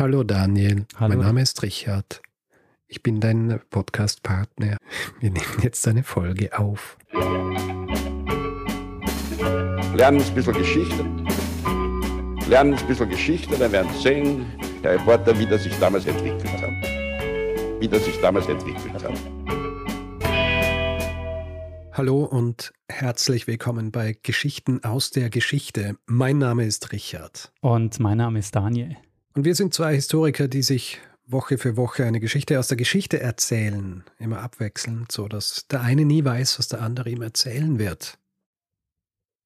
Hallo Daniel, Hallo. mein Name ist Richard. Ich bin dein Podcast-Partner. Wir nehmen jetzt eine Folge auf. lernen ein bisschen Geschichte. Lernen ein bisschen Geschichte, dann werden Sie sehen, der Reporter, wie das sich damals entwickelt hat. Wie das sich damals entwickelt hat. Hallo und herzlich willkommen bei Geschichten aus der Geschichte. Mein Name ist Richard. Und mein Name ist Daniel. Und wir sind zwei Historiker, die sich Woche für Woche eine Geschichte aus der Geschichte erzählen, immer abwechselnd, so dass der eine nie weiß, was der andere ihm erzählen wird.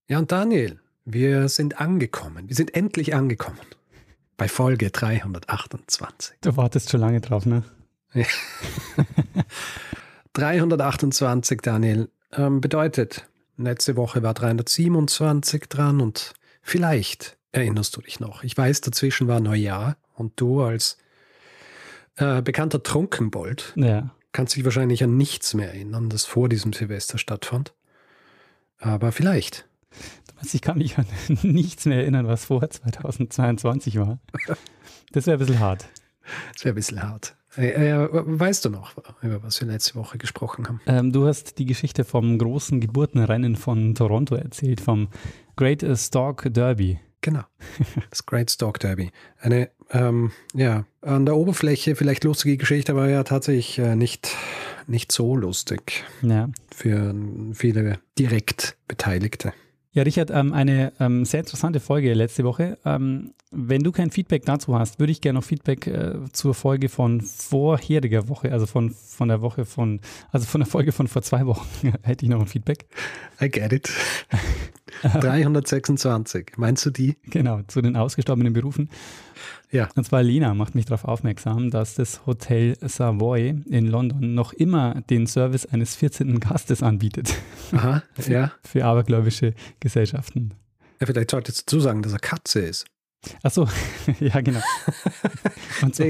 Ja, und Daniel, wir sind angekommen. Wir sind endlich angekommen. Bei Folge 328. Du wartest schon lange drauf, ne? 328, Daniel, ähm, bedeutet, letzte Woche war 327 dran und vielleicht erinnerst du dich noch. Ich weiß, dazwischen war Neujahr und du als äh, bekannter Trunkenbold Ja. kannst dich wahrscheinlich an nichts mehr erinnern, das vor diesem Silvester stattfand. Aber vielleicht. Ich kann mich an nichts mehr erinnern, was vor 2022 war. Das wäre ein bisschen hart. Das wäre ein bisschen hart. Äh, äh, weißt du noch, über was wir letzte Woche gesprochen haben? Ähm, du hast die Geschichte vom großen Geburtenrennen von Toronto erzählt, vom Great Stork Derby. Genau. Das Great Stalk Derby. Eine, ähm, ja, an der Oberfläche vielleicht lustige Geschichte, aber ja tatsächlich äh, nicht, nicht so lustig Ja. für viele direkt Beteiligte. Ja, Richard, ähm, eine ähm, sehr interessante Folge letzte Woche. Ähm, wenn du kein Feedback dazu hast, würde ich gerne noch Feedback äh, zur Folge von vorheriger Woche, also von, von der Woche von, also von der Folge von vor zwei Wochen, hätte ich noch ein Feedback. I get it. 326. Meinst du die? Genau, zu den ausgestorbenen Berufen. Ja. Und zwar Lena macht mich darauf aufmerksam, dass das Hotel Savoy in London noch immer den Service eines 14. Gastes anbietet Aha, ja. für abergläubische Gesellschaften. ja. Vielleicht solltest du dazu sagen, dass er Katze ist. Ach so, ja genau. Und so,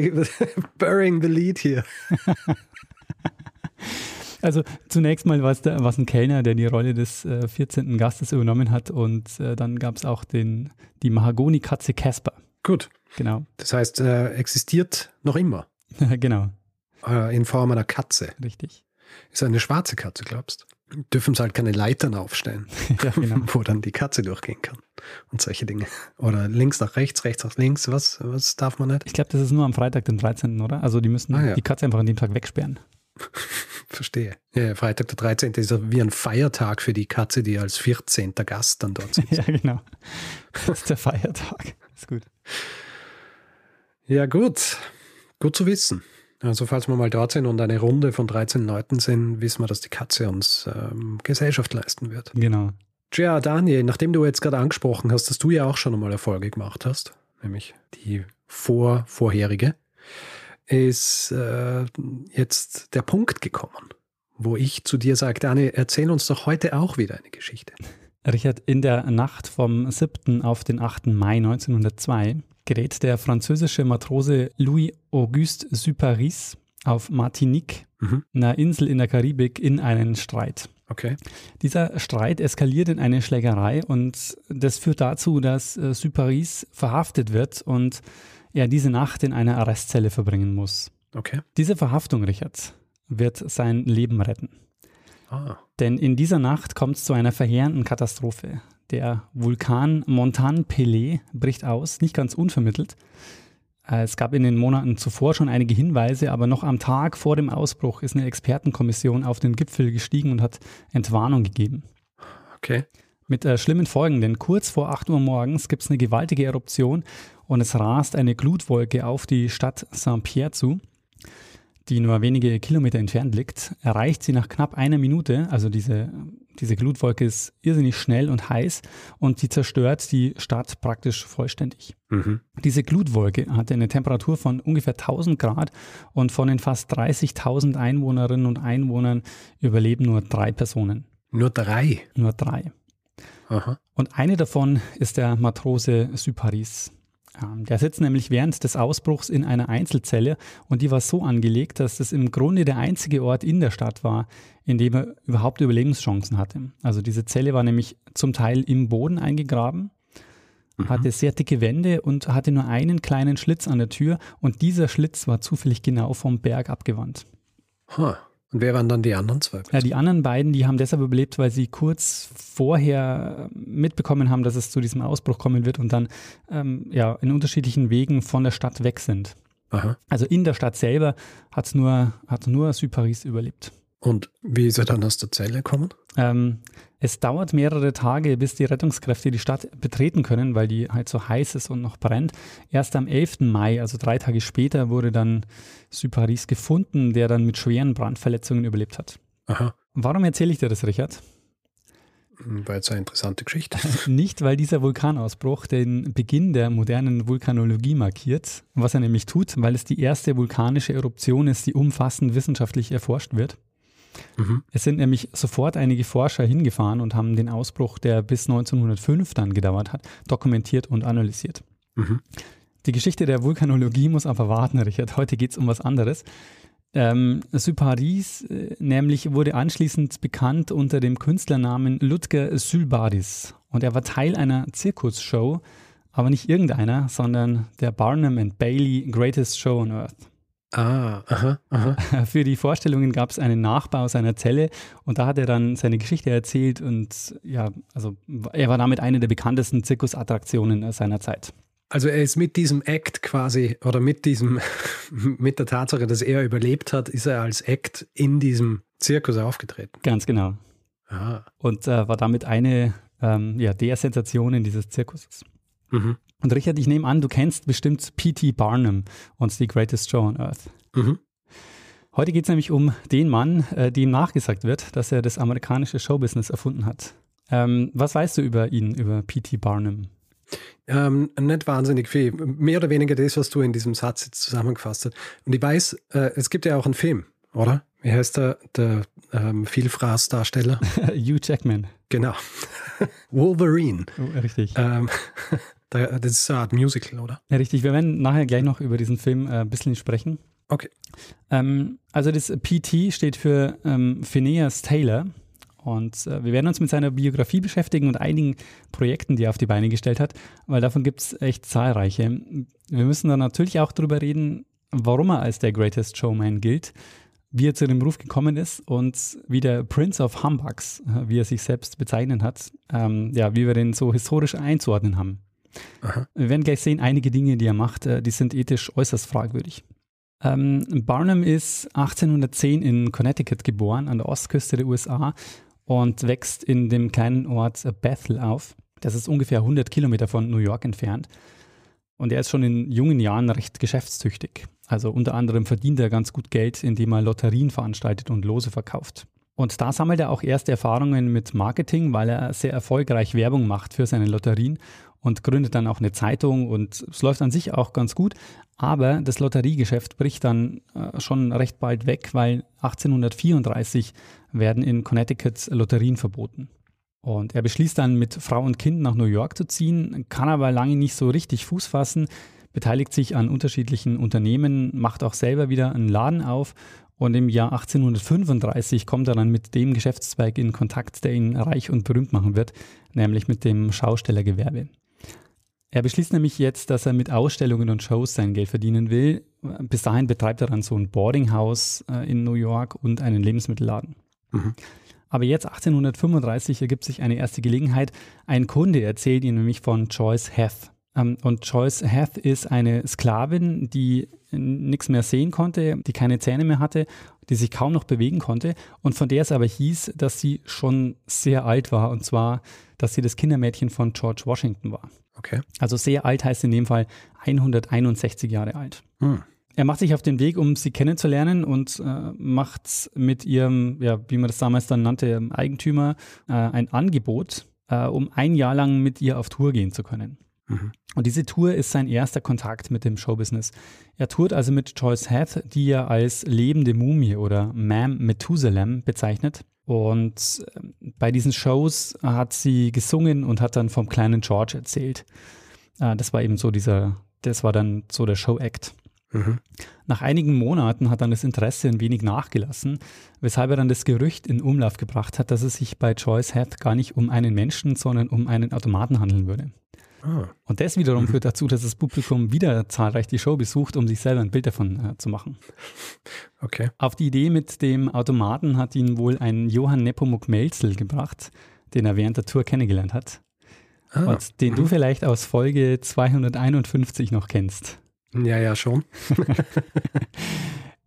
Burying the lead hier. also zunächst mal war es der- war es ein Kellner, der die Rolle des äh, 14. Gastes übernommen hat und äh, dann gab es auch den, die Mahagoni-Katze Casper. Gut. Genau, Das heißt, er existiert noch immer genau, äh, in Form einer Katze. richtig. Ist eine schwarze Katze, glaubst du? Dürfen sie halt keine Leitern aufstellen, Ja, genau. wo dann die Katze durchgehen kann und solche Dinge. Oder links nach rechts, rechts nach links, was, was darf man nicht? Ich glaube, das ist nur am Freitag, den 13., oder? Also die müssen Ah, ja. die Katze einfach an dem Tag wegsperren. Verstehe. Ja, Freitag der 13. ist ja wie ein Feiertag für die Katze, die als 14. Gast dann dort sitzt. Ja, genau. Das ist der Feiertag. Ist gut. Ja, gut. Gut zu wissen. Also, falls wir mal dort sind und eine Runde von 13 Leuten sind, wissen wir, dass die Katze uns ähm, Gesellschaft leisten wird. Genau. Tja, Daniel, nachdem du jetzt gerade angesprochen hast, dass du ja auch schon einmal Erfolge gemacht hast, nämlich die vor vorherige, ist äh, jetzt der Punkt gekommen, wo ich zu dir sage, Daniel, erzähl uns doch heute auch wieder eine Geschichte. Richard, in der Nacht vom 7. auf den 8. Mai 1902 gerät der französische Matrose Louis-Auguste Superis auf Martinique, Mhm. einer Insel in der Karibik, in einen Streit. Okay. Dieser Streit eskaliert in eine Schlägerei und das führt dazu, dass äh, Superis verhaftet wird und er diese Nacht in einer Arrestzelle verbringen muss. Okay. Diese Verhaftung, Richard, wird sein Leben retten. Ah. Denn in dieser Nacht kommt es zu einer verheerenden Katastrophe. Der Vulkan Montan Pelé bricht aus, nicht ganz unvermittelt. Äh, Es gab in den Monaten zuvor schon einige Hinweise, aber noch am Tag vor dem Ausbruch ist eine Expertenkommission auf den Gipfel gestiegen und hat Entwarnung gegeben. Okay. Mit äh, schlimmen Folgen, denn kurz vor 8 Uhr morgens gibt es eine gewaltige Eruption und es rast eine Glutwolke auf die Stadt Saint-Pierre zu, die nur wenige Kilometer entfernt liegt. Erreicht sie nach knapp einer Minute, also diese, diese Glutwolke ist irrsinnig schnell und heiß und sie zerstört die Stadt praktisch vollständig. Mhm. Diese Glutwolke hatte eine Temperatur von ungefähr 1000 Grad und von den fast 30.000 Einwohnerinnen und Einwohnern überleben nur drei Personen. Nur drei. Nur drei. Aha. Und eine davon ist der Matrose Syparis. Ähm, Der sitzt nämlich während des Ausbruchs in einer Einzelzelle und die war so angelegt, dass das im Grunde der einzige Ort in der Stadt war, in dem er überhaupt Überlebenschancen hatte. Also diese Zelle war nämlich zum Teil im Boden eingegraben mhm. hatte sehr dicke Wände und hatte nur einen kleinen Schlitz an der Tür und dieser Schlitz war zufällig genau vom Berg abgewandt. Huh. Und wer waren dann die anderen zwei? Ja, die anderen beiden, die haben deshalb überlebt, weil sie kurz vorher mitbekommen haben, dass es zu diesem Ausbruch kommen wird und dann ähm, ja, in unterschiedlichen Wegen von der Stadt weg sind. Aha. Also in der Stadt selber hat nur, hat nur Südparis überlebt. Und wie ist er dann aus der Zelle gekommen? Ähm, es dauert mehrere Tage, bis die Rettungskräfte die Stadt betreten können, weil die halt so heiß ist und noch brennt. Erst am 11. Mai, also drei Tage später, wurde dann Süparis gefunden, der dann mit schweren Brandverletzungen überlebt hat. Aha. Warum erzähle ich dir das, Richard? Weil es eine interessante Geschichte. Nicht, weil dieser Vulkanausbruch den Beginn der modernen Vulkanologie markiert, was er nämlich tut, weil es die erste vulkanische Eruption ist, die umfassend wissenschaftlich erforscht wird. Mhm. Es sind nämlich sofort einige Forscher hingefahren und haben den Ausbruch, der bis 1905 dann gedauert hat, dokumentiert und analysiert. Mhm. Die Geschichte der Vulkanologie muss aber warten, Richard. Heute geht es um was anderes. Ähm, Syparis äh, nämlich wurde anschließend bekannt unter dem Künstlernamen Ludger Sylbadis. Und er war Teil einer Zirkusshow, aber nicht irgendeiner, sondern der Barnum and Bailey Greatest Show on Earth. Ah, aha, aha. Für die Vorstellungen gab es einen Nachbau seiner Zelle und da hat er dann seine Geschichte erzählt und ja, also er war damit eine der bekanntesten Zirkusattraktionen seiner Zeit. Also er ist mit diesem Act quasi oder mit diesem, mit der Tatsache, dass er überlebt hat, ist er als Act in diesem Zirkus aufgetreten. Ganz genau. Ah. Und äh, war damit eine ähm, ja, der Sensationen dieses Zirkuses. Mhm. Und Richard, ich nehme an, du kennst bestimmt P.T. Barnum und The Greatest Show on Earth. Mhm. Heute geht es nämlich um den Mann, äh, dem nachgesagt wird, dass er das amerikanische Showbusiness erfunden hat. Ähm, was weißt du über ihn, über P.T. Barnum? Ähm, nicht wahnsinnig viel. Mehr oder weniger das, was du in diesem Satz jetzt zusammengefasst hast. Und ich weiß, äh, es gibt ja auch einen Film, oder? Wie heißt der, der ähm, Vielfraß-Darsteller? Hugh Jackman. Genau. Wolverine. Oh, richtig. Ähm, das ist eine Art Musical, oder? Ja, richtig. Wir werden nachher gleich noch über diesen Film äh, ein bisschen sprechen. Okay. Ähm, also das PT steht für ähm, Phineas Taylor. Und äh, wir werden uns mit seiner Biografie beschäftigen und einigen Projekten, die er auf die Beine gestellt hat, weil davon gibt es echt zahlreiche. Wir müssen dann natürlich auch darüber reden, warum er als der Greatest Showman gilt, wie er zu dem Ruf gekommen ist und wie der Prince of Humbugs, äh, wie er sich selbst bezeichnet hat, ähm, ja, wie wir den so historisch einzuordnen haben. Aha. Wir werden gleich sehen, einige Dinge, die er macht, äh, die sind ethisch äußerst fragwürdig. Ähm, Barnum ist 1810 in Connecticut geboren, an der Ostküste der USA und wächst in dem kleinen Ort Bethel auf. Das ist ungefähr 100 Kilometer von New York entfernt. Und er ist schon in jungen Jahren recht geschäftstüchtig. Also unter anderem verdient er ganz gut Geld, indem er Lotterien veranstaltet und Lose verkauft. Und da sammelt er auch erste Erfahrungen mit Marketing, weil er sehr erfolgreich Werbung macht für seine Lotterien und gründet dann auch eine Zeitung und es läuft an sich auch ganz gut. Aber das Lotteriegeschäft bricht dann äh, schon recht bald weg, weil 1834 werden in Connecticut Lotterien verboten. Und er beschließt dann mit Frau und Kind nach New York zu ziehen, kann aber lange nicht so richtig Fuß fassen, beteiligt sich an unterschiedlichen Unternehmen, macht auch selber wieder einen Laden auf und im Jahr 1835 kommt er dann mit dem Geschäftszweig in Kontakt, der ihn reich und berühmt machen wird, nämlich mit dem Schaustellergewerbe. Er beschließt nämlich jetzt, dass er mit Ausstellungen und Shows sein Geld verdienen will. Bis dahin betreibt er dann so ein Boardinghaus äh, in New York und einen Lebensmittelladen. Mhm. Aber jetzt 1835 ergibt sich eine erste Gelegenheit. Ein Kunde erzählt ihm nämlich von Joyce Heth. Ähm, und Joyce Heth ist eine Sklavin, die nichts mehr sehen konnte, die keine Zähne mehr hatte, die sich kaum noch bewegen konnte und von der es aber hieß, dass sie schon sehr alt war und zwar, dass sie das Kindermädchen von George Washington war. Okay. Also sehr alt heißt in dem Fall 161 Jahre alt. Hm. Er macht sich auf den Weg, um sie kennenzulernen und äh, macht mit ihrem, ja, wie man das damals dann nannte, Eigentümer äh, ein Angebot, äh, um ein Jahr lang mit ihr auf Tour gehen zu können. Mhm. Und diese Tour ist sein erster Kontakt mit dem Showbusiness. Er tourt also mit Joyce Hath, die er als lebende Mumie oder Ma'am Methusalem bezeichnet. Und ähm, bei diesen Shows hat sie gesungen und hat dann vom kleinen George erzählt. Äh, das war eben so dieser, das war dann so der Show-Act. Mhm. Nach einigen Monaten hat dann das Interesse ein wenig nachgelassen, weshalb er dann das Gerücht in Umlauf gebracht hat, dass es sich bei Joyce Hath gar nicht um einen Menschen, sondern um einen Automaten handeln würde. Ah. Und das wiederum mhm. führt dazu, dass das Publikum wieder zahlreich die Show besucht, um sich selber ein Bild davon äh, zu machen. Okay. Auf die Idee mit dem Automaten hat ihn wohl ein Johann Nepomuk Melzel gebracht, den er während der Tour kennengelernt hat. Ah. Und den mhm. du vielleicht aus Folge 251 noch kennst. Ja, ja, schon.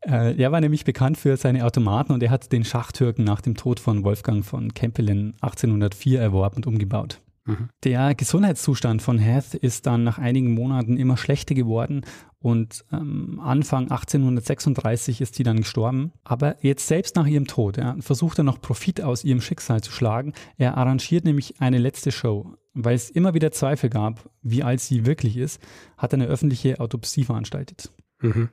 Äh, er war nämlich bekannt für seine Automaten und er hat den Schachtürken nach dem Tod von Wolfgang von Kempelen 1804 erworben und umgebaut. Mhm. Der Gesundheitszustand von Hath ist dann nach einigen Monaten immer schlechter geworden und ähm, Anfang 1836 ist sie dann gestorben. Aber jetzt selbst nach ihrem Tod ja, versucht er noch Profit aus ihrem Schicksal zu schlagen. Er arrangiert nämlich eine letzte Show. Weil es immer wieder Zweifel gab, wie alt sie wirklich ist, hat er eine öffentliche Autopsie veranstaltet. Mhm.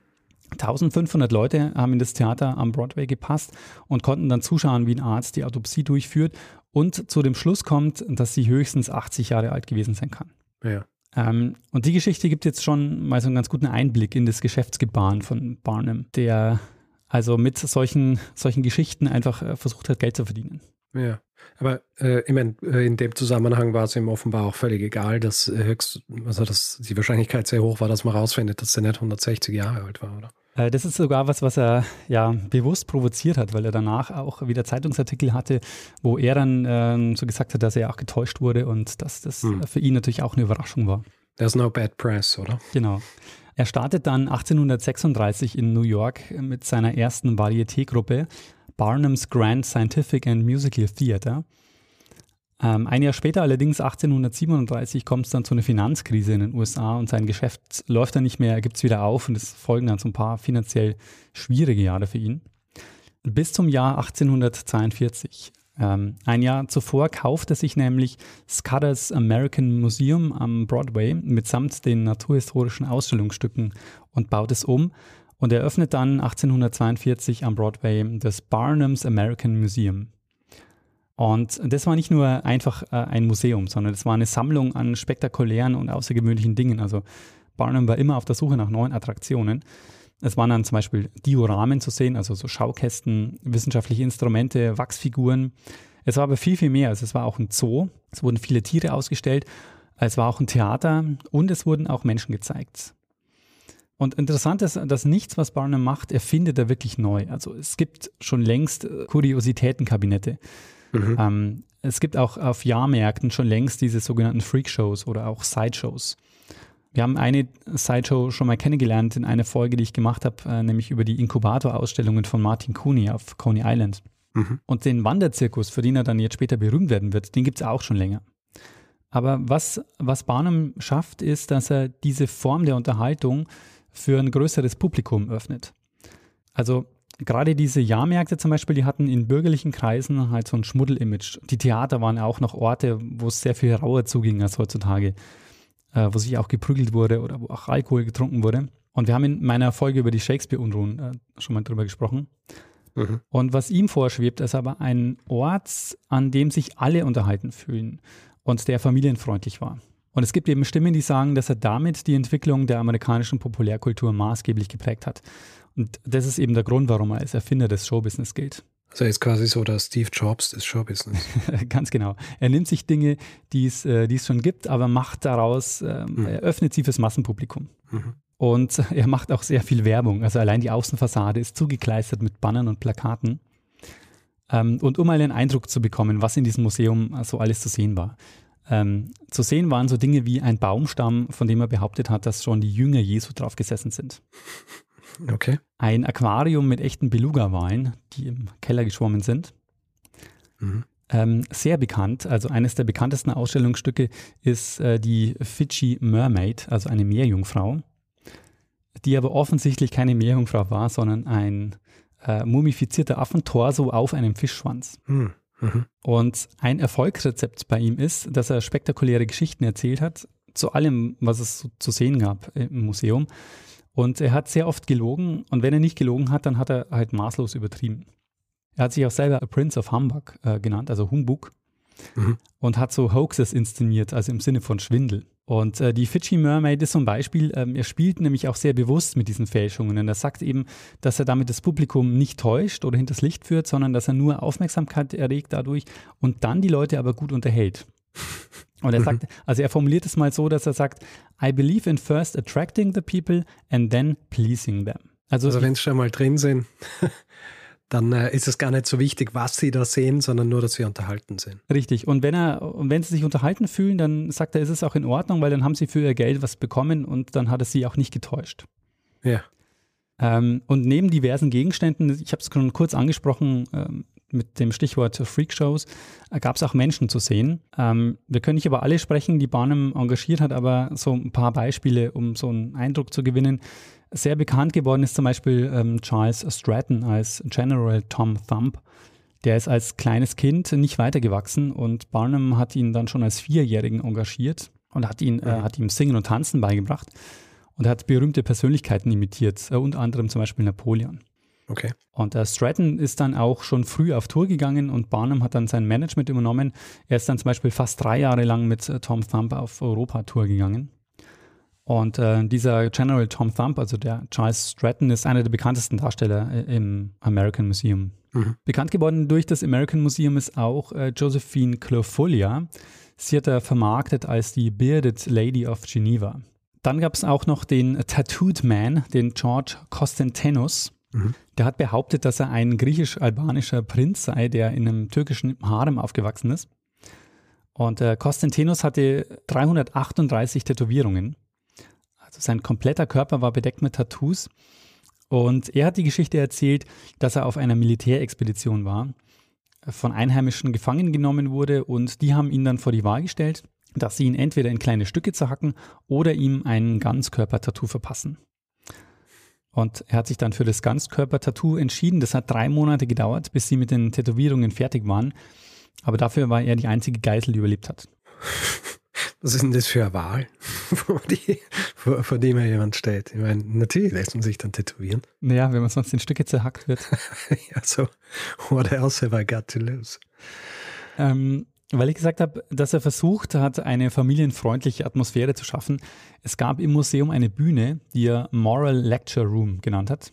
1500 Leute haben in das Theater am Broadway gepasst und konnten dann zuschauen, wie ein Arzt die Autopsie durchführt und zu dem Schluss kommt, dass sie höchstens 80 Jahre alt gewesen sein kann. Ja. Ähm, und die Geschichte gibt jetzt schon mal so einen ganz guten Einblick in das Geschäftsgebaren von Barnum, der also mit solchen, solchen Geschichten einfach äh, versucht hat, Geld zu verdienen. Ja, aber äh, ich meine, äh, in dem Zusammenhang war es ihm offenbar auch völlig egal, dass höchst, also dass die Wahrscheinlichkeit sehr hoch war, dass man rausfindet, dass er nicht 160 Jahre alt war, oder? Äh, das ist sogar was, was er ja bewusst provoziert hat, weil er danach auch wieder Zeitungsartikel hatte, wo er dann ähm, so gesagt hat, dass er auch getäuscht wurde und dass das hm. für ihn natürlich auch eine Überraschung war. There's no bad press, oder? Genau. Er startet dann 1836 in New York mit seiner ersten Varieté-Gruppe Barnum's Grand Scientific and Musical Theater. Ähm, ein Jahr später, allerdings 1837, kommt es dann zu einer Finanzkrise in den USA und sein Geschäft läuft dann nicht mehr, er gibt es wieder auf und es folgen dann so ein paar finanziell schwierige Jahre für ihn. Bis zum Jahr 1842. Ähm, ein Jahr zuvor kauft er sich nämlich Scudder's American Museum am Broadway mitsamt den naturhistorischen Ausstellungsstücken und baut es um und eröffnet dann 1842 am Broadway das Barnum's American Museum. Und das war nicht nur einfach äh, ein Museum, sondern das war eine Sammlung an spektakulären und außergewöhnlichen Dingen. Also Barnum war immer auf der Suche nach neuen Attraktionen. Es waren dann zum Beispiel Dioramen zu sehen, also so Schaukästen, wissenschaftliche Instrumente, Wachsfiguren. Es war aber viel, viel mehr. Also es war auch ein Zoo, es wurden viele Tiere ausgestellt, es war auch ein Theater und es wurden auch Menschen gezeigt. Und interessant ist, dass nichts, was Barnum macht, erfindet er wirklich neu. Also es gibt schon längst äh, Kuriositätenkabinette. Mhm. Ähm, es gibt auch auf Jahrmärkten schon längst diese sogenannten Freakshows oder auch Sideshows. Wir haben eine Sideshow schon mal kennengelernt in einer Folge, die ich gemacht habe, äh, nämlich über die Inkubator-Ausstellungen von Martin Cooney auf Coney Island. Mhm. Und den Wanderzirkus, für den er dann jetzt später berühmt werden wird, den gibt es auch schon länger. Aber was, was Barnum schafft, ist, dass er diese Form der Unterhaltung für ein größeres Publikum öffnet. Also gerade diese Jahrmärkte zum Beispiel, die hatten in bürgerlichen Kreisen halt so ein Schmuddel-Image. Die Theater waren auch noch Orte, wo es sehr viel rauer zuging als heutzutage, äh, wo sich auch geprügelt wurde oder wo auch Alkohol getrunken wurde. Und wir haben in meiner Folge über die Shakespeare-Unruhen äh, schon mal drüber gesprochen. Mhm. Und was ihm vorschwebt, ist aber ein Ort, an dem sich alle unterhalten fühlen und der familienfreundlich war. Und es gibt eben Stimmen, die sagen, dass er damit die Entwicklung der amerikanischen Populärkultur maßgeblich geprägt hat. Und das ist eben der Grund, warum er als Erfinder des Showbusiness gilt. Also er ist quasi so der Steve Jobs des Showbusiness. Ganz genau. Er nimmt sich Dinge, die es, äh, die es schon gibt, aber macht daraus, ähm, mhm. er öffnet sie fürs Massenpublikum. Mhm. Und er macht auch sehr viel Werbung. Also allein die Außenfassade ist zugekleistert mit Bannern und Plakaten. Ähm, und um einen Eindruck zu bekommen, was in diesem Museum so alles zu sehen war. Ähm, zu sehen waren so Dinge wie ein Baumstamm, von dem er behauptet hat, dass schon die Jünger Jesu drauf gesessen sind. Okay. Ein Aquarium mit echten Beluga-Walen, die im Keller geschwommen sind. Mhm. Ähm, sehr bekannt, also eines der bekanntesten Ausstellungsstücke ist äh, die Fidschi Mermaid, also eine Meerjungfrau, die aber offensichtlich keine Meerjungfrau war, sondern ein äh, mumifizierter Affentorso auf einem Fischschwanz. Mhm. Mhm. Und ein Erfolgsrezept bei ihm ist, dass er spektakuläre Geschichten erzählt hat, zu allem, was es so zu sehen gab im Museum. Und er hat sehr oft gelogen und wenn er nicht gelogen hat, dann hat er halt maßlos übertrieben. Er hat sich auch selber A Prince of Humbug äh, genannt, also Humbug, mhm. und hat so Hoaxes inszeniert, also im Sinne von Schwindel. Und äh, die Fidschi Mermaid ist so ein Beispiel. Ähm, er spielt nämlich auch sehr bewusst mit diesen Fälschungen. Und er sagt eben, dass er damit das Publikum nicht täuscht oder hinters Licht führt, sondern dass er nur Aufmerksamkeit erregt dadurch und dann die Leute aber gut unterhält. Und er sagt, also er formuliert es mal so, dass er sagt, I believe in first attracting the people and then pleasing them. Also, also wenn sie schon mal drin sind, dann äh, ist es gar nicht so wichtig, was sie da sehen, sondern nur, dass sie unterhalten sind. Richtig. Und wenn er, wenn sie sich unterhalten fühlen, dann sagt er, ist es auch in Ordnung, weil dann haben sie für ihr Geld was bekommen und dann hat er sie auch nicht getäuscht. Ja. Ähm, und neben diversen Gegenständen, ich habe es schon kurz angesprochen, ähm, mit dem Stichwort Freakshows, äh, gab es auch Menschen zu sehen. Ähm, wir können nicht über alle sprechen, die Barnum engagiert hat, aber so ein paar Beispiele, um so einen Eindruck zu gewinnen. Sehr bekannt geworden ist zum Beispiel ähm, Charles Stratton als General Tom Thumb. Der ist als kleines Kind nicht weitergewachsen und Barnum hat ihn dann schon als Vierjährigen engagiert und hat, ihn, äh, mhm. hat ihm Singen und Tanzen beigebracht. Und hat berühmte Persönlichkeiten imitiert, äh, unter anderem zum Beispiel Napoleon. Okay. Und äh, Stratton ist dann auch schon früh auf Tour gegangen und Barnum hat dann sein Management übernommen. Er ist dann zum Beispiel fast drei Jahre lang mit äh, Tom Thumb auf Europa-Tour gegangen. Und äh, dieser General Tom Thumb, also der Charles Stratton, ist einer der bekanntesten Darsteller äh, im American Museum. Mhm. Bekannt geworden durch das American Museum ist auch äh, Josephine Clofolia. Sie hat er vermarktet als die Bearded Lady of Geneva. Dann gab es auch noch den Tattooed Man, den George Costentinus. Mhm. Der hat behauptet, dass er ein griechisch-albanischer Prinz sei, der in einem türkischen Harem aufgewachsen ist. Und äh, Costentinus hatte 338 Tätowierungen. Also sein kompletter Körper war bedeckt mit Tattoos. Und er hat die Geschichte erzählt, dass er auf einer Militärexpedition war, von Einheimischen gefangen genommen wurde und die haben ihn dann vor die Wahl gestellt, dass sie ihn entweder in kleine Stücke zerhacken oder ihm ein Ganzkörper-Tattoo verpassen. Und er hat sich dann für das Ganzkörper-Tattoo entschieden. Das hat drei Monate gedauert, bis sie mit den Tätowierungen fertig waren. Aber dafür war er die einzige Geisel, die überlebt hat. Was ist denn das für eine Wahl, vor, die, vor, vor dem ja jemand steht? Ich meine, natürlich lässt man sich dann tätowieren. Naja, wenn man sonst in Stücke zerhackt wird. ja, so, what else have I got to lose? Ähm, weil ich gesagt habe, dass er versucht hat, eine familienfreundliche Atmosphäre zu schaffen. Es gab im Museum eine Bühne, die er Moral Lecture Room genannt hat.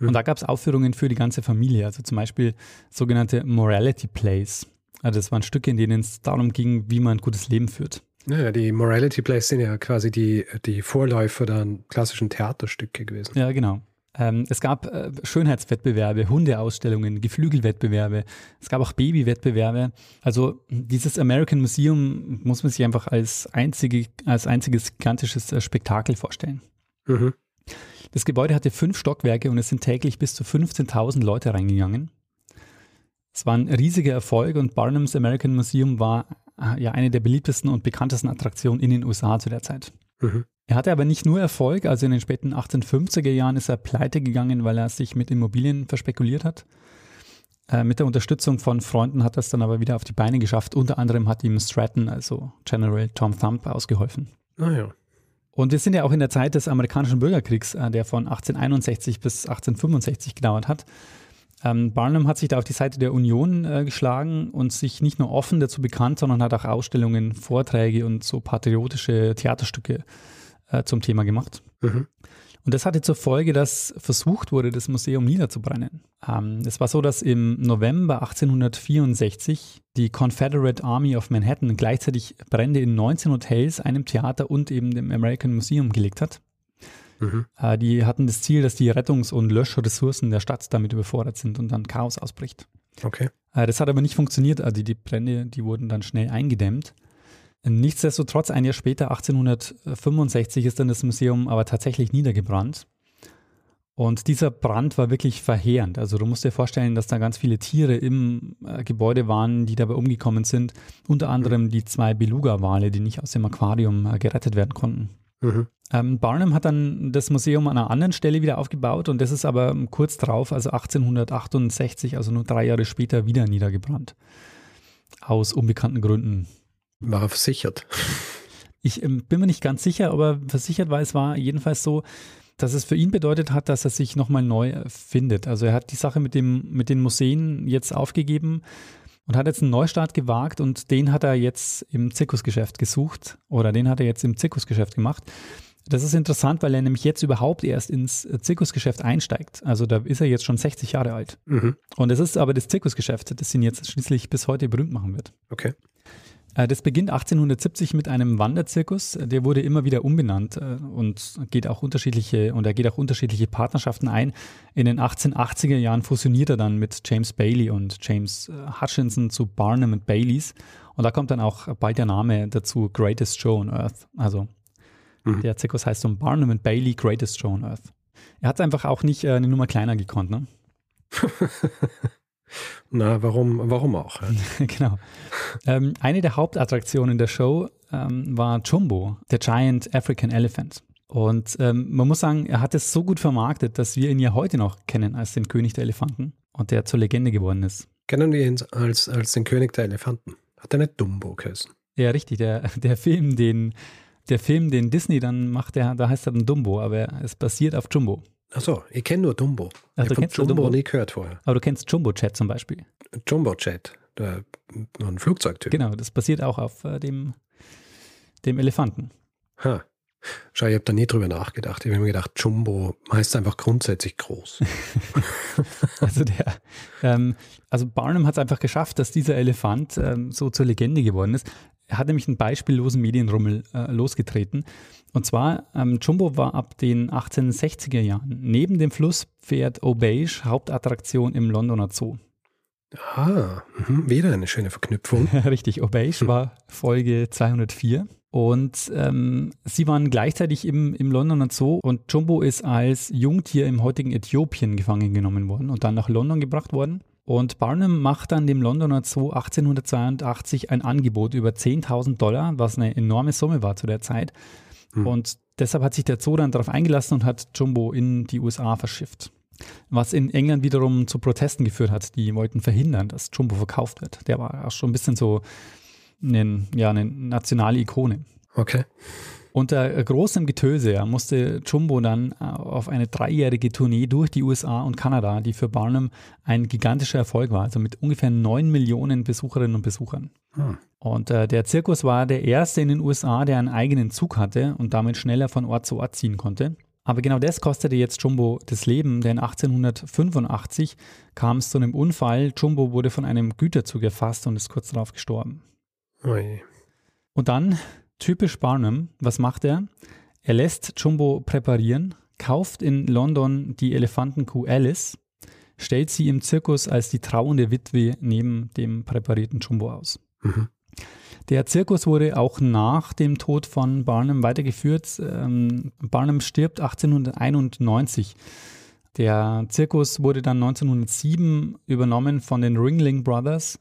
Und mhm. da gab es Aufführungen für die ganze Familie, also zum Beispiel sogenannte Morality Plays. Also das waren Stücke, in denen es darum ging, wie man ein gutes Leben führt. Naja, die Morality Plays sind ja quasi die, die Vorläufer der klassischen Theaterstücke gewesen. Ja, genau. Ähm, es gab äh, Schönheitswettbewerbe, Hundeausstellungen, Geflügelwettbewerbe, es gab auch Babywettbewerbe. Also dieses American Museum muss man sich einfach als, einzige, als einziges gigantisches äh, Spektakel vorstellen. Mhm. Das Gebäude hatte fünf Stockwerke und es sind täglich bis zu 15.000 Leute reingegangen. Es war ein riesiger Erfolg und Barnums American Museum war äh, ja eine der beliebtesten und bekanntesten Attraktionen in den USA zu der Zeit. Mhm. Er hatte aber nicht nur Erfolg, also in den späten 1850er Jahren ist er pleite gegangen, weil er sich mit Immobilien verspekuliert hat. Äh, mit der Unterstützung von Freunden hat er es dann aber wieder auf die Beine geschafft. Unter anderem hat ihm Stratton, also General Tom Thumb, ausgeholfen. Ah ja. Und wir sind ja auch in der Zeit des amerikanischen Bürgerkriegs, äh, der von 1861 bis 1865 gedauert hat. Ähm, Barnum hat sich da auf die Seite der Union äh, geschlagen und sich nicht nur offen dazu bekannt, sondern hat auch Ausstellungen, Vorträge und so patriotische Theaterstücke äh, zum Thema gemacht. Mhm. Und das hatte zur Folge, dass versucht wurde, das Museum niederzubrennen. Ähm, es war so, dass im November 1864 die Confederate Army of Manhattan gleichzeitig Brände in 19 Hotels, einem Theater und eben dem American Museum gelegt hat. Mhm. Äh, die hatten das Ziel, dass die Rettungs- und Löschressourcen der Stadt damit überfordert sind und dann Chaos ausbricht. Okay. Äh, das hat aber nicht funktioniert. Also die Brände, die wurden dann schnell eingedämmt. Nichtsdestotrotz, ein Jahr später, 1865, ist dann das Museum aber tatsächlich niedergebrannt. Und dieser Brand war wirklich verheerend. Also du musst dir vorstellen, dass da ganz viele Tiere im äh, Gebäude waren, die dabei umgekommen sind. Unter anderem die zwei Beluga-Wale, die nicht aus dem Aquarium äh, gerettet werden konnten. Mhm. Ähm, Barnum hat dann das Museum an einer anderen Stelle wieder aufgebaut und das ist aber kurz drauf, also 1868, also nur drei Jahre später, wieder niedergebrannt. Aus unbekannten Gründen. War er versichert? Ich ähm, bin mir nicht ganz sicher, aber versichert war es war jedenfalls so, dass es für ihn bedeutet hat, dass er sich nochmal neu findet. Also er hat die Sache mit, dem, mit den Museen jetzt aufgegeben und hat jetzt einen Neustart gewagt und den hat er jetzt im Zirkusgeschäft gesucht oder den hat er jetzt im Zirkusgeschäft gemacht. Das ist interessant, weil er nämlich jetzt überhaupt erst ins Zirkusgeschäft einsteigt. Also da ist er jetzt schon 60 Jahre alt. Mhm. Und es ist aber das Zirkusgeschäft, das ihn jetzt schließlich bis heute berühmt machen wird. Okay. Äh, das beginnt 1870 mit einem Wanderzirkus. Der wurde immer wieder umbenannt äh, und geht auch unterschiedliche und er geht auch unterschiedliche Partnerschaften ein. In den 1880er Jahren fusioniert er dann mit James Bailey und James äh, Hutchinson zu Barnum und Baileys. Und da kommt dann auch bald der Name dazu, Greatest Show on Earth. Also mhm. der Zirkus heißt um Barnum und Bailey Greatest Show on Earth. Er hat einfach auch nicht eine Nummer kleiner gekonnt, ne? Na, warum, warum auch? Genau. Ähm, eine der Hauptattraktionen der Show ähm, war Jumbo, der Giant African Elephant. Und ähm, man muss sagen, er hat es so gut vermarktet, dass wir ihn ja heute noch kennen als den König der Elefanten und der zur Legende geworden ist. Kennen wir ihn als, als den König der Elefanten? Hat er nicht Dumbo geheißen? Ja, richtig. Der, der Film, den der Film, den Disney dann macht, der, da heißt er dann Dumbo, aber es basiert auf Jumbo. Achso, ich kenne nur Dumbo. Ach, ich habe Jumbo Dumbo? nie gehört vorher. Aber du kennst Jumbo Jet zum Beispiel. Jumbo der, ein Flugzeugtyp. Genau, das basiert auch auf äh, dem, dem Elefanten. Ha. Schau, ich habe da nie drüber nachgedacht. Ich habe mir gedacht, Jumbo heißt einfach grundsätzlich groß. also der, ähm, also Barnum hat es einfach geschafft, dass dieser Elefant ähm, so zur Legende geworden ist. Er hat nämlich einen beispiellosen Medienrummel äh, losgetreten. Und zwar, ähm, Jumbo war ab den 1860er Jahren neben dem Flusspferd Aubeige Hauptattraktion im Londoner Zoo. Ah, mh, wieder eine schöne Verknüpfung. Richtig, Aubeige hm. war Folge 204. Und ähm, sie waren gleichzeitig im, im Londoner Zoo und Jumbo ist als Jungtier im heutigen Äthiopien gefangen genommen worden und dann nach London gebracht worden. Und Barnum macht dann dem Londoner Zoo 1882 ein Angebot über 10.000 Dollar, was eine enorme Summe war zu der Zeit. Hm. Und deshalb hat sich der Zoo dann darauf eingelassen und hat Jumbo in die USA verschifft. Was in England wiederum zu Protesten geführt hat. Die wollten verhindern, dass Jumbo verkauft wird. Der war auch schon ein bisschen so eine, ja, eine nationale Ikone. Okay. Unter großem Getöse ja, musste Jumbo dann äh, auf eine dreijährige Tournee durch die USA und Kanada, die für Barnum ein gigantischer Erfolg war, also mit ungefähr neun Millionen Besucherinnen und Besuchern. Hm. Und äh, der Zirkus war der erste in den USA, der einen eigenen Zug hatte und damit schneller von Ort zu Ort ziehen konnte. Aber genau das kostete jetzt Jumbo das Leben, denn 1885 kam es zu einem Unfall. Jumbo wurde von einem Güterzug erfasst und ist kurz darauf gestorben. Oi. Und dann Typisch Barnum, was macht er? Er lässt Jumbo präparieren, kauft in London die Elefantenkuh Alice, stellt sie im Zirkus als die trauernde Witwe neben dem präparierten Jumbo aus. Mhm. Der Zirkus wurde auch nach dem Tod von Barnum weitergeführt. Ähm, Barnum stirbt 1891. Der Zirkus wurde dann 1907 übernommen von den Ringling Brothers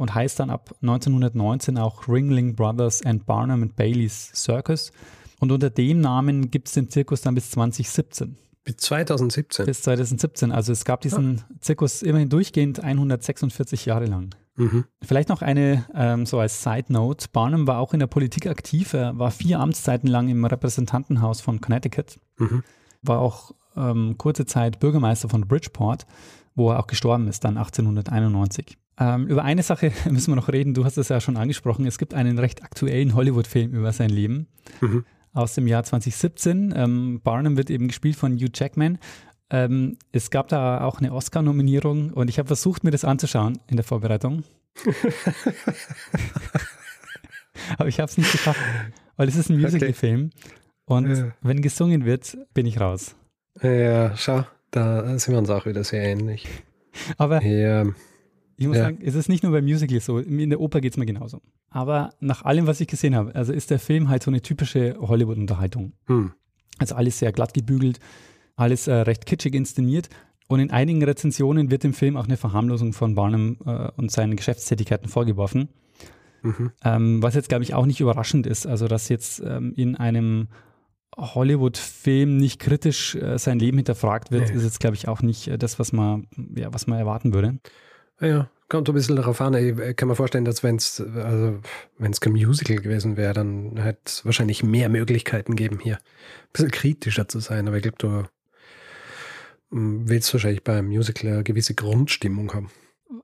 und heißt dann ab 1919 auch Ringling Brothers and Barnum and Bailey's Circus. Und unter dem Namen gibt es den Zirkus dann bis 2017. Bis 2017? Bis 2017. Also es gab diesen ja. Zirkus immerhin durchgehend 146 Jahre lang. Mhm. Vielleicht noch eine, ähm, so als Side Note, Barnum war auch in der Politik aktiv. Er war vier Amtszeiten lang im Repräsentantenhaus von Connecticut. Mhm. War auch ähm, kurze Zeit Bürgermeister von Bridgeport, wo er auch gestorben ist, dann 1891. Ähm, über eine Sache müssen wir noch reden. Du hast es ja schon angesprochen. Es gibt einen recht aktuellen Hollywood-Film über sein Leben mhm. aus dem Jahr 2017. Ähm, Barnum wird eben gespielt von Hugh Jackman. Ähm, es gab da auch eine Oscar-Nominierung und ich habe versucht, mir das anzuschauen in der Vorbereitung. Aber ich habe es nicht geschafft, weil es ist ein Musical-Film. Und ja. wenn gesungen wird, bin ich raus. Ja, schau, da sind wir uns auch wieder sehr ähnlich. Aber ja. Ich muss ja. sagen, es ist nicht nur bei Musicals so, in der Oper geht es mir genauso. Aber nach allem, was ich gesehen habe, also ist der Film halt so eine typische Hollywood-Unterhaltung. Hm. Also alles sehr glatt gebügelt, alles äh, recht kitschig inszeniert. Und in einigen Rezensionen wird dem Film auch eine Verharmlosung von Barnum äh, und seinen Geschäftstätigkeiten vorgeworfen. Mhm. Ähm, was jetzt, glaube ich, auch nicht überraschend ist. Also, dass jetzt ähm, in einem Hollywood-Film nicht kritisch äh, sein Leben hinterfragt wird, nee. ist jetzt, glaube ich, auch nicht äh, das, was man, ja, was man erwarten würde. Ja, kommt ein bisschen darauf an. Ich kann mir vorstellen, dass wenn es also, wenn's kein Musical gewesen wäre, dann hätte es wahrscheinlich mehr Möglichkeiten geben, hier ein bisschen kritischer zu sein. Aber ich glaube, du hm, willst wahrscheinlich beim Musical eine gewisse Grundstimmung haben.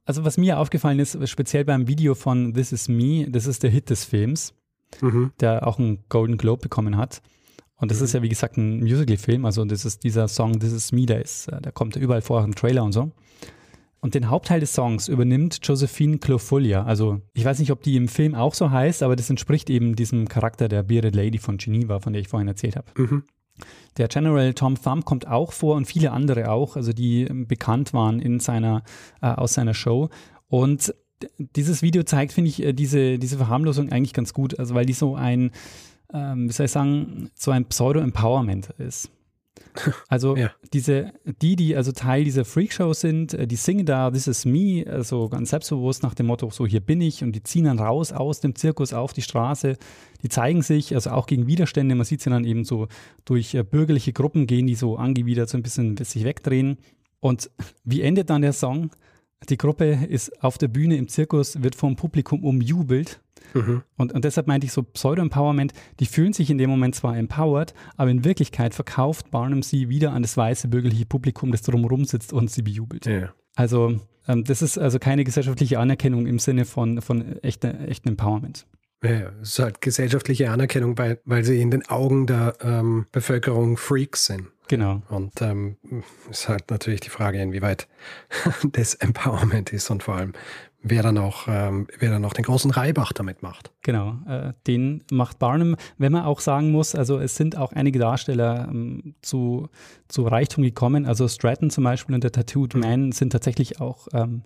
Also was mir aufgefallen ist, speziell beim Video von This Is Me, das ist der Hit des Films, mhm. der auch einen Golden Globe bekommen hat. Und das mhm. ist ja, wie gesagt, ein Musical-Film. Also das ist dieser Song This Is Me, der ist, der kommt überall vor, im Trailer und so. Und den Hauptteil des Songs übernimmt Josephine Clofulia. Also ich weiß nicht, ob die im Film auch so heißt, aber das entspricht eben diesem Charakter der Bearded Lady von Geneva, von der ich vorhin erzählt habe. Mhm. Der General Tom Thumb kommt auch vor und viele andere auch, also die bekannt waren in seiner, äh, aus seiner Show. Und dieses Video zeigt, finde ich, äh, diese, diese Verharmlosung eigentlich ganz gut, also weil die so ein, ähm, wie soll ich sagen, so ein Pseudo-Empowerment ist. Also ja. diese, die, die also Teil dieser Freakshow sind, äh, die singen da This is me, also ganz selbstbewusst nach dem Motto, so hier bin ich und die ziehen dann raus aus dem Zirkus auf die Straße, die zeigen sich, also auch gegen Widerstände, man sieht sie dann eben so durch äh, bürgerliche Gruppen gehen, die so angewidert so ein bisschen sich wegdrehen. Und wie endet dann der Song? Die Gruppe ist auf der Bühne im Zirkus, wird vom Publikum umjubelt Mhm. Und, und deshalb meinte ich so Pseudo-Empowerment, die fühlen sich in dem Moment zwar empowered, aber in Wirklichkeit verkauft Barnum sie wieder an das weiße bürgerliche Publikum, das drumherum sitzt und sie bejubelt. Ja. Also ähm, das ist also keine gesellschaftliche Anerkennung im Sinne von, von echten echten Empowerment. Ja, es ist halt gesellschaftliche Anerkennung, weil, weil sie in den Augen der ähm, Bevölkerung Freaks sind. Genau. Und ähm, ist halt natürlich die Frage, inwieweit das Empowerment ist und vor allem, wer dann auch, ähm, wer dann auch den großen Reibach damit macht. Genau, äh, den macht Barnum, wenn man auch sagen muss, also es sind auch einige Darsteller ähm, zu, zu Reichtum gekommen, also Stratton zum Beispiel und der Tattooed mhm. Man sind tatsächlich auch ähm,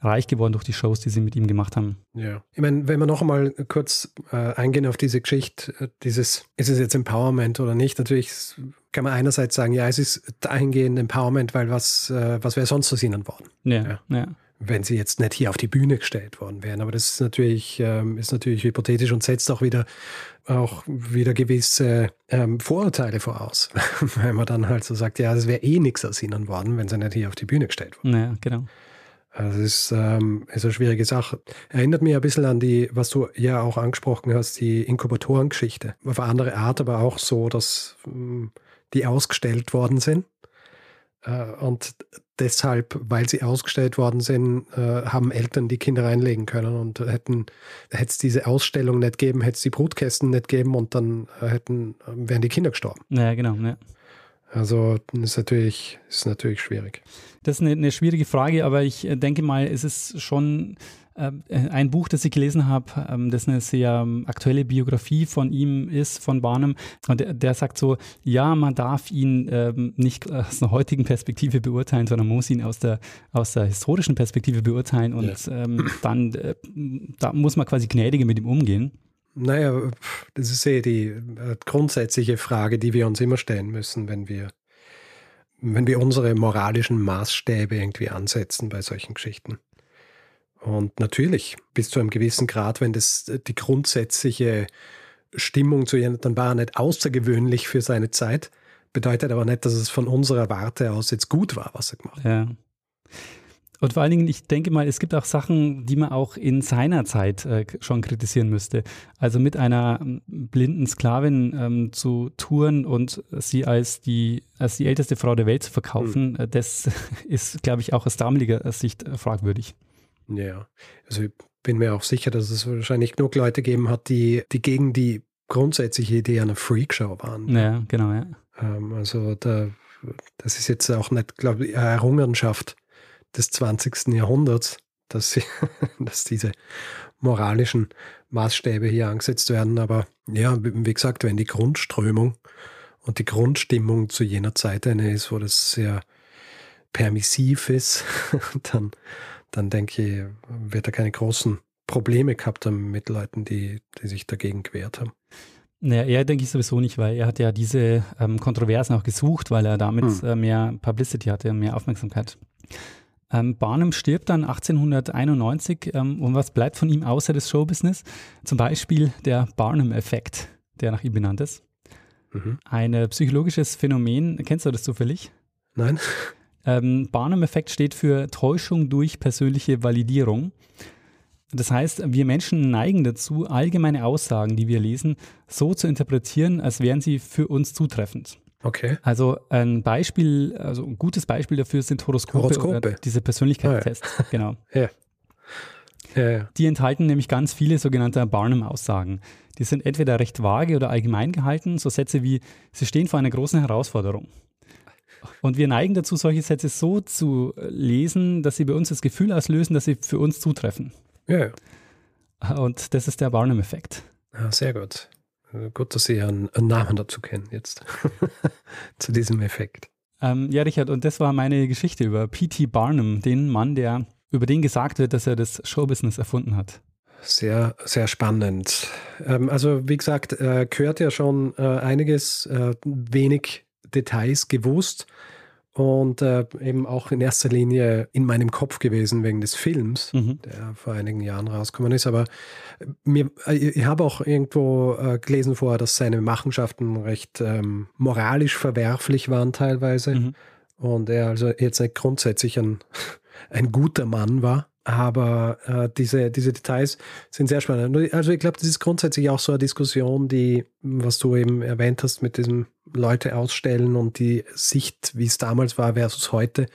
reich geworden durch die Shows, die sie mit ihm gemacht haben. Ja, ich meine, wenn wir noch einmal kurz äh, eingehen auf diese Geschichte, äh, dieses, ist es jetzt Empowerment oder nicht? Natürlich kann man einerseits sagen, ja, es ist dahingehend Empowerment, weil was, äh, was wäre sonst aus ihnen worden? Ja, ja. ja wenn sie jetzt nicht hier auf die Bühne gestellt worden wären. Aber das ist natürlich, ähm, ist natürlich hypothetisch und setzt auch wieder, auch wieder gewisse ähm, Vorurteile voraus. wenn man dann halt so sagt, ja, das wäre eh nichts aus ihnen worden, wenn sie nicht hier auf die Bühne gestellt wurden. Ja, genau. Also es ist, ähm, ist eine schwierige Sache. Erinnert mich ein bisschen an die, was du ja auch angesprochen hast, die Inkubatorengeschichte. Auf eine andere Art, aber auch so, dass ähm, die ausgestellt worden sind äh, und deshalb, weil sie ausgestellt worden sind, äh, haben Eltern die Kinder reinlegen können und hätten hätte es diese Ausstellung nicht geben, hätte es die Brutkästen nicht geben und dann äh, hätten wären die Kinder gestorben. Ja, genau. Ja. Also das ist natürlich ist natürlich schwierig. Das ist eine, eine schwierige Frage, aber ich denke mal, es ist schon ein Buch, das ich gelesen habe, ähm, das eine sehr ähm, aktuelle Biografie von ihm ist, von Barnum. Und der, der sagt so, ja, man darf ihn ähm, nicht aus einer heutigen Perspektive beurteilen, sondern muss ihn aus der, aus der historischen Perspektive beurteilen. Und ja. ähm, dann äh, da muss man quasi gnädiger mit ihm umgehen. Naja, das ist eh die äh, grundsätzliche Frage, die wir uns immer stellen müssen, wenn wir, wenn wir unsere moralischen Maßstäbe irgendwie ansetzen bei solchen Geschichten. Und natürlich, bis zu einem gewissen Grad, wenn das äh, die grundsätzliche Stimmung zu Jonathan war nicht außergewöhnlich für seine Zeit, bedeutet aber nicht, dass es von unserer Warte aus jetzt gut war, was er gemacht hat. Ja. Und vor allen Dingen, ich denke mal, es gibt auch Sachen, die man auch in seiner Zeit äh, schon kritisieren müsste. Also mit einer ähm, blinden Sklavin ähm, zu touren und sie als die, als die älteste Frau der Welt zu verkaufen, mhm. das ist, glaube ich, auch aus damaliger Sicht äh, fragwürdig. Ja, also ich bin mir auch sicher, dass es wahrscheinlich genug Leute geben hat, die, die gegen die grundsätzliche Idee einer Freakshow waren. Ja, genau, ja. Ähm, also da, das ist jetzt auch nicht, glaube ich, eine Errungenschaft des 20. Jahrhunderts, dass, sie, dass diese moralischen Maßstäbe hier angesetzt werden. Aber ja, wie gesagt, wenn die Grundströmung und die Grundstimmung zu jener Zeit eine ist, wo das sehr permissiv ist, dann, dann denke ich, wird er keine großen Probleme gehabt haben mit Leuten, die, die sich dagegen gewehrt haben. Naja, er denke ich sowieso nicht, weil er hat ja diese ähm, Kontroversen auch gesucht, weil er damit hm. äh, mehr Publicity hatte, mehr Aufmerksamkeit. Ähm, Barnum stirbt dann 1891 ähm, und was bleibt von ihm außer des Showbusiness? Zum Beispiel der Barnum-Effekt, der nach ihm benannt ist. Mhm. Ein äh, psychologisches Phänomen, kennst du das zufällig? Nein. Ähm, Barnum-Effekt steht für Täuschung durch persönliche Validierung. Das heißt, wir Menschen neigen dazu, allgemeine Aussagen, die wir lesen, so zu interpretieren, als wären sie für uns zutreffend. Okay. Also ein Beispiel, also ein gutes Beispiel dafür sind Horoskope, Horoskope. diese Persönlichkeitstests. Oh ja. Genau. ja. Ja, ja. Die enthalten nämlich ganz viele sogenannte Barnum-Aussagen. Die sind entweder recht vage oder allgemein gehalten, so Sätze wie, sie stehen vor einer großen Herausforderung Und wir neigen dazu, solche Sätze so zu lesen, dass sie bei uns das Gefühl auslösen, dass sie für uns zutreffen. Ja, ja. Und das ist der Barnum-Effekt. Ja, sehr gut. Äh, gut, dass Sie einen, einen Namen dazu kennen jetzt. zu diesem Effekt. Ähm, ja, Richard, und das war meine Geschichte über P.T. Barnum, den Mann, der über den gesagt wird, dass er das Showbusiness erfunden hat. Sehr, sehr spannend. Ähm, also wie gesagt, äh, gehört ja schon äh, einiges, äh, wenig Details gewusst und äh, eben auch in erster Linie in meinem Kopf gewesen wegen des Films, mhm. der vor einigen Jahren rausgekommen ist. Aber mir, äh, ich habe auch irgendwo äh, gelesen vorher, dass seine Machenschaften recht ähm, moralisch verwerflich waren teilweise. Mhm. Und er also jetzt nicht grundsätzlich ein, ein guter Mann war. Aber äh, diese, diese Details sind sehr spannend. Also ich glaube, das ist grundsätzlich auch so eine Diskussion, die, was du eben erwähnt hast, mit diesem Leute ausstellen und die Sicht, wie es damals war versus heute,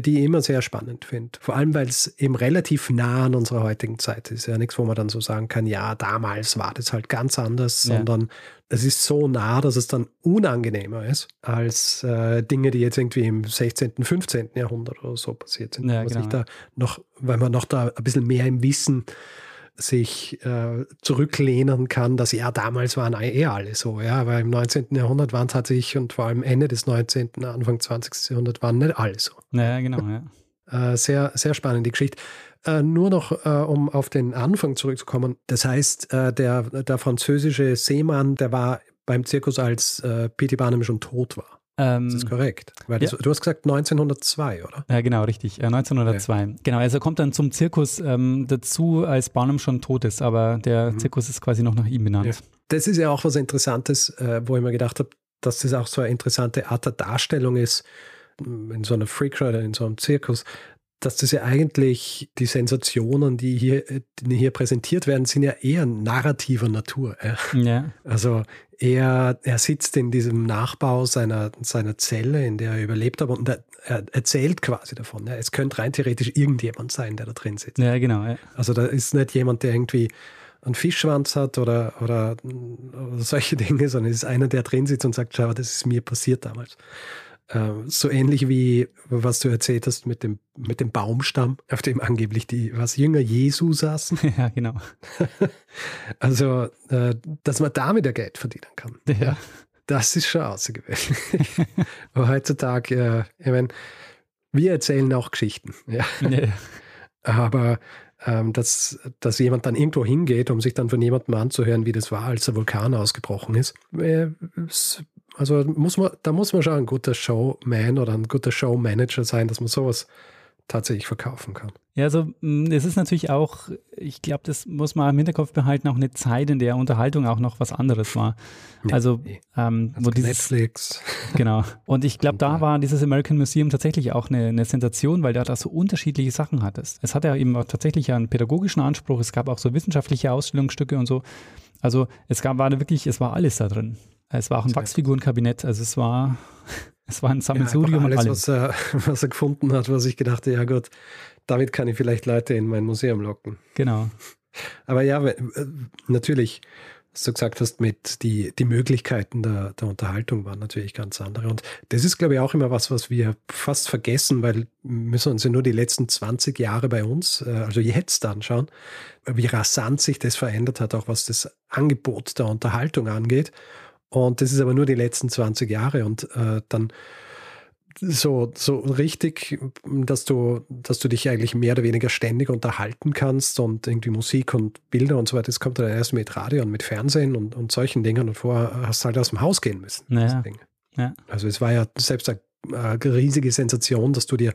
die ich immer sehr spannend finde. Vor allem, weil es eben relativ nah an unserer heutigen Zeit ist. Ja, nichts, wo man dann so sagen kann, ja, damals war das halt ganz anders, ja. sondern es ist so nah, dass es dann unangenehmer ist als äh, Dinge, die jetzt irgendwie im 16., 15. Jahrhundert oder so passiert sind. Ja, genau, da noch, weil man noch da ein bisschen mehr im Wissen sich äh, zurücklehnen kann, dass ja, damals waren eh alle so, ja, weil im 19. Jahrhundert waren tatsächlich und vor allem Ende des 19., Anfang 20. Jahrhundert waren nicht alle so. Naja, genau, ja. Äh, sehr, sehr spannende Geschichte. Äh, nur noch, äh, um auf den Anfang zurückzukommen. Das heißt, äh, der, der französische Seemann, der war beim Zirkus, als äh, P.T. Barnum schon tot war. Ähm, das ist korrekt. Weil ja. du hast gesagt 1902, oder? Ja, genau, richtig. Äh, 1902. Ja. Genau, also er kommt dann zum Zirkus ähm, dazu, als Barnum schon tot ist, aber der mhm. Zirkus ist quasi noch nach ihm benannt. Ja. Das ist ja auch was Interessantes, äh, wo ich mir gedacht habe, dass das auch so eine interessante Art der Darstellung ist, in so einer Freakshow oder in so einem Zirkus, dass das ja eigentlich die Sensationen, die hier, die hier präsentiert werden, sind ja eher narrativer Natur. Ja. Also er, er sitzt in diesem Nachbau seiner, seiner Zelle, in der er überlebt hat und er, er erzählt quasi davon. Ja. Es könnte rein theoretisch irgendjemand sein, der da drin sitzt. Ja, genau. Ja. Also da ist nicht jemand, der irgendwie einen Fischschwanz hat oder, oder, oder solche Dinge, sondern es ist einer, der drin sitzt und sagt, schau, das ist mir passiert damals. Ähm, so ähnlich wie was du erzählt hast mit dem, mit dem Baumstamm, auf dem angeblich die was Jünger Jesu saßen. Ja, genau. also, äh, dass man damit ja Geld verdienen kann. Ja. Das ist schon außergewöhnlich. Aber heutzutage, äh, ich meine, wir erzählen auch Geschichten. Ja. ja. Aber ähm, dass, dass jemand dann irgendwo hingeht, um sich dann von jemandem anzuhören, wie das war, als der Vulkan ausgebrochen ist, äh, also muss man, da muss man schon ein guter Showman oder ein guter Showmanager sein, dass man sowas tatsächlich verkaufen kann. Ja, also mm, es ist natürlich auch, ich glaube, das muss man im Hinterkopf behalten, auch eine Zeit, in der Unterhaltung auch noch was anderes war. also nee. ähm, also wo dieses, Netflix. Genau. Und ich glaube, da war dieses American Museum tatsächlich auch eine, eine Sensation, weil du da so unterschiedliche Sachen hattest. Es hatte ja eben auch tatsächlich einen pädagogischen Anspruch, es gab auch so wissenschaftliche Ausstellungsstücke und so. Also es gab, war wirklich, es war alles da drin. Es war auch ein Wachsfigurenkabinett, also es war, es war ein Sammelsurium ja, alles, alles. Was, er, was er gefunden hat, was ich gedacht, ja gut, damit kann ich vielleicht Leute in mein Museum locken. Genau. Aber ja, äh, natürlich, was du gesagt hast, mit die, die Möglichkeiten der, der Unterhaltung waren natürlich ganz andere. Und das ist, glaube ich, auch immer was, was wir fast vergessen, weil wir müssen uns ja nur die letzten 20 Jahre bei uns, äh, also jetzt anschauen, wie rasant sich das verändert hat, auch was das Angebot der Unterhaltung angeht. Und das ist aber nur die letzten 20 Jahre und äh, dann so, so richtig, dass du, dass du dich eigentlich mehr oder weniger ständig unterhalten kannst und irgendwie Musik und Bilder und so weiter, das kommt dann erst mit Radio und mit Fernsehen und, und solchen Dingen und vorher hast du halt aus dem Haus gehen müssen. Naja. Ja. Also es war ja selbst eine, eine riesige Sensation, dass du dir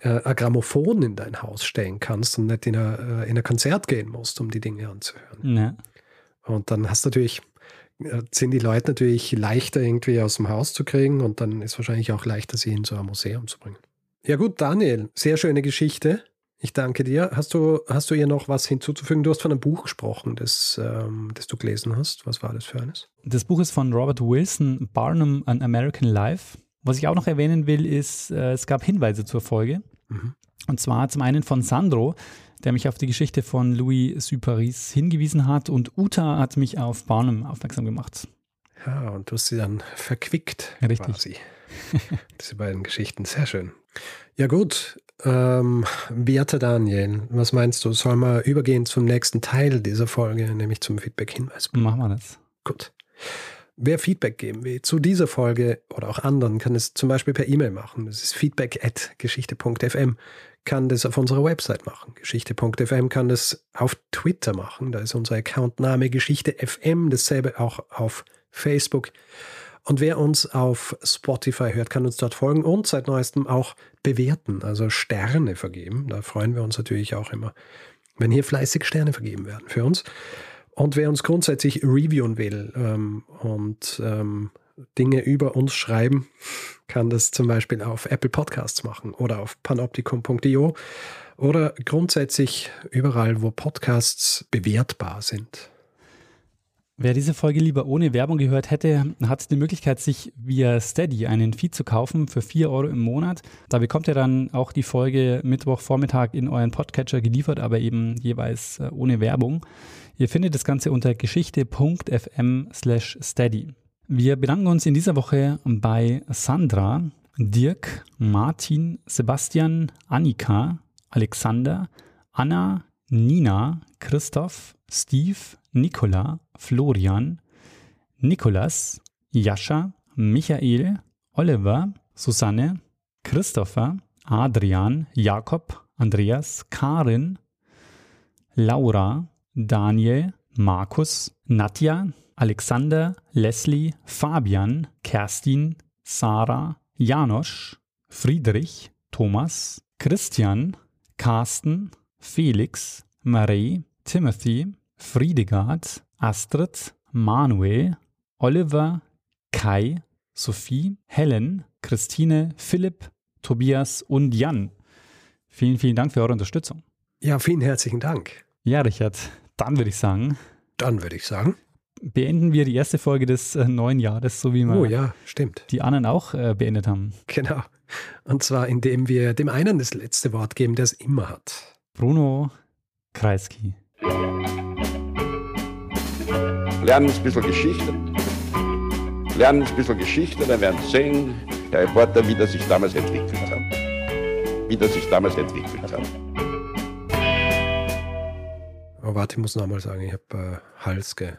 äh, ein Grammophon in dein Haus stellen kannst und nicht in ein, in ein Konzert gehen musst, um die Dinge anzuhören. Ja. Und dann hast du natürlich äh, sind die Leute natürlich leichter irgendwie aus dem Haus zu kriegen und dann ist wahrscheinlich auch leichter, sie in so ein Museum zu bringen. Ja gut, Daniel, sehr schöne Geschichte. Ich danke dir. Hast du, hast du ihr noch was hinzuzufügen? Du hast von einem Buch gesprochen, das, ähm, das du gelesen hast. Was war das für eines? Das Buch ist von Robert Wilson, Barnum, An American Life. Was ich auch noch erwähnen will, ist, äh, es gab Hinweise zur Folge. Mhm. Und zwar zum einen von Sandro, der mich auf die Geschichte von Louis Superis hingewiesen hat und Uta hat mich auf Barnum aufmerksam gemacht. Ja, und du hast sie dann verquickt. Richtig. Quasi. Diese beiden Geschichten, sehr schön. Ja gut, ähm, werter Daniel, was meinst du? Sollen wir übergehen zum nächsten Teil dieser Folge, nämlich zum Feedback-Hinweis? Machen wir das. Gut. Wer Feedback geben will zu dieser Folge oder auch anderen, kann es zum Beispiel per E-Mail machen. Das ist feedback at geschichte.fm. Kann das auf unserer Website machen. Geschichte.fm kann das auf Twitter machen. Da ist unser Accountname Geschichte FM. Dasselbe auch auf Facebook. Und wer uns auf Spotify hört, kann uns dort folgen und seit neuestem auch bewerten, also Sterne vergeben. Da freuen wir uns natürlich auch immer, wenn hier fleißig Sterne vergeben werden für uns. Und wer uns grundsätzlich reviewen will ähm, und ähm, Dinge über uns schreiben, kann das zum Beispiel auf Apple Podcasts machen oder auf panoptikum.io oder grundsätzlich überall, wo Podcasts bewertbar sind. Wer diese Folge lieber ohne Werbung gehört hätte, hat die Möglichkeit, sich via Steady einen Feed zu kaufen für 4 Euro im Monat. Da bekommt ihr dann auch die Folge Mittwochvormittag in euren Podcatcher geliefert, aber eben jeweils äh, ohne Werbung. Ihr findet das Ganze unter geschichte.fm slash steady. Wir bedanken uns in dieser Woche bei Sandra, Dirk, Martin, Sebastian, Annika, Alexander, Anna, Nina, Christoph, Steve, Nicola, Florian, Nikolas, Jascha, Michael, Oliver, Susanne, Christopher, Adrian, Jakob, Andreas, Karin, Laura, Daniel, Markus, Nadja, Alexander, Leslie, Fabian, Kerstin, Sarah, Janosch, Friedrich, Thomas, Christian, Carsten, Felix, Marie, Timothy, Friedegard, Astrid, Manuel, Oliver, Kai, Sophie, Helen, Christine, Philipp, Tobias und Jan. Vielen, vielen Dank für eure Unterstützung. Ja, vielen herzlichen Dank. Ja, Richard, dann würde ich sagen. Dann würde ich sagen. Beenden wir die erste Folge des äh, neuen Jahres, so wie wir oh, ja, stimmt. die anderen auch äh, beendet haben. Genau. Und zwar, indem wir dem einen das letzte Wort geben, der es immer hat. Bruno Kreisky. Lernen ein bisschen Geschichte. Lernen ein bisschen Geschichte, dann werden Sie sehen, der Reporter, wie das sich damals entwickelt hat. Wie das sich damals entwickelt hat. Oh, warte, ich muss nochmal sagen, ich habe äh, Hals ge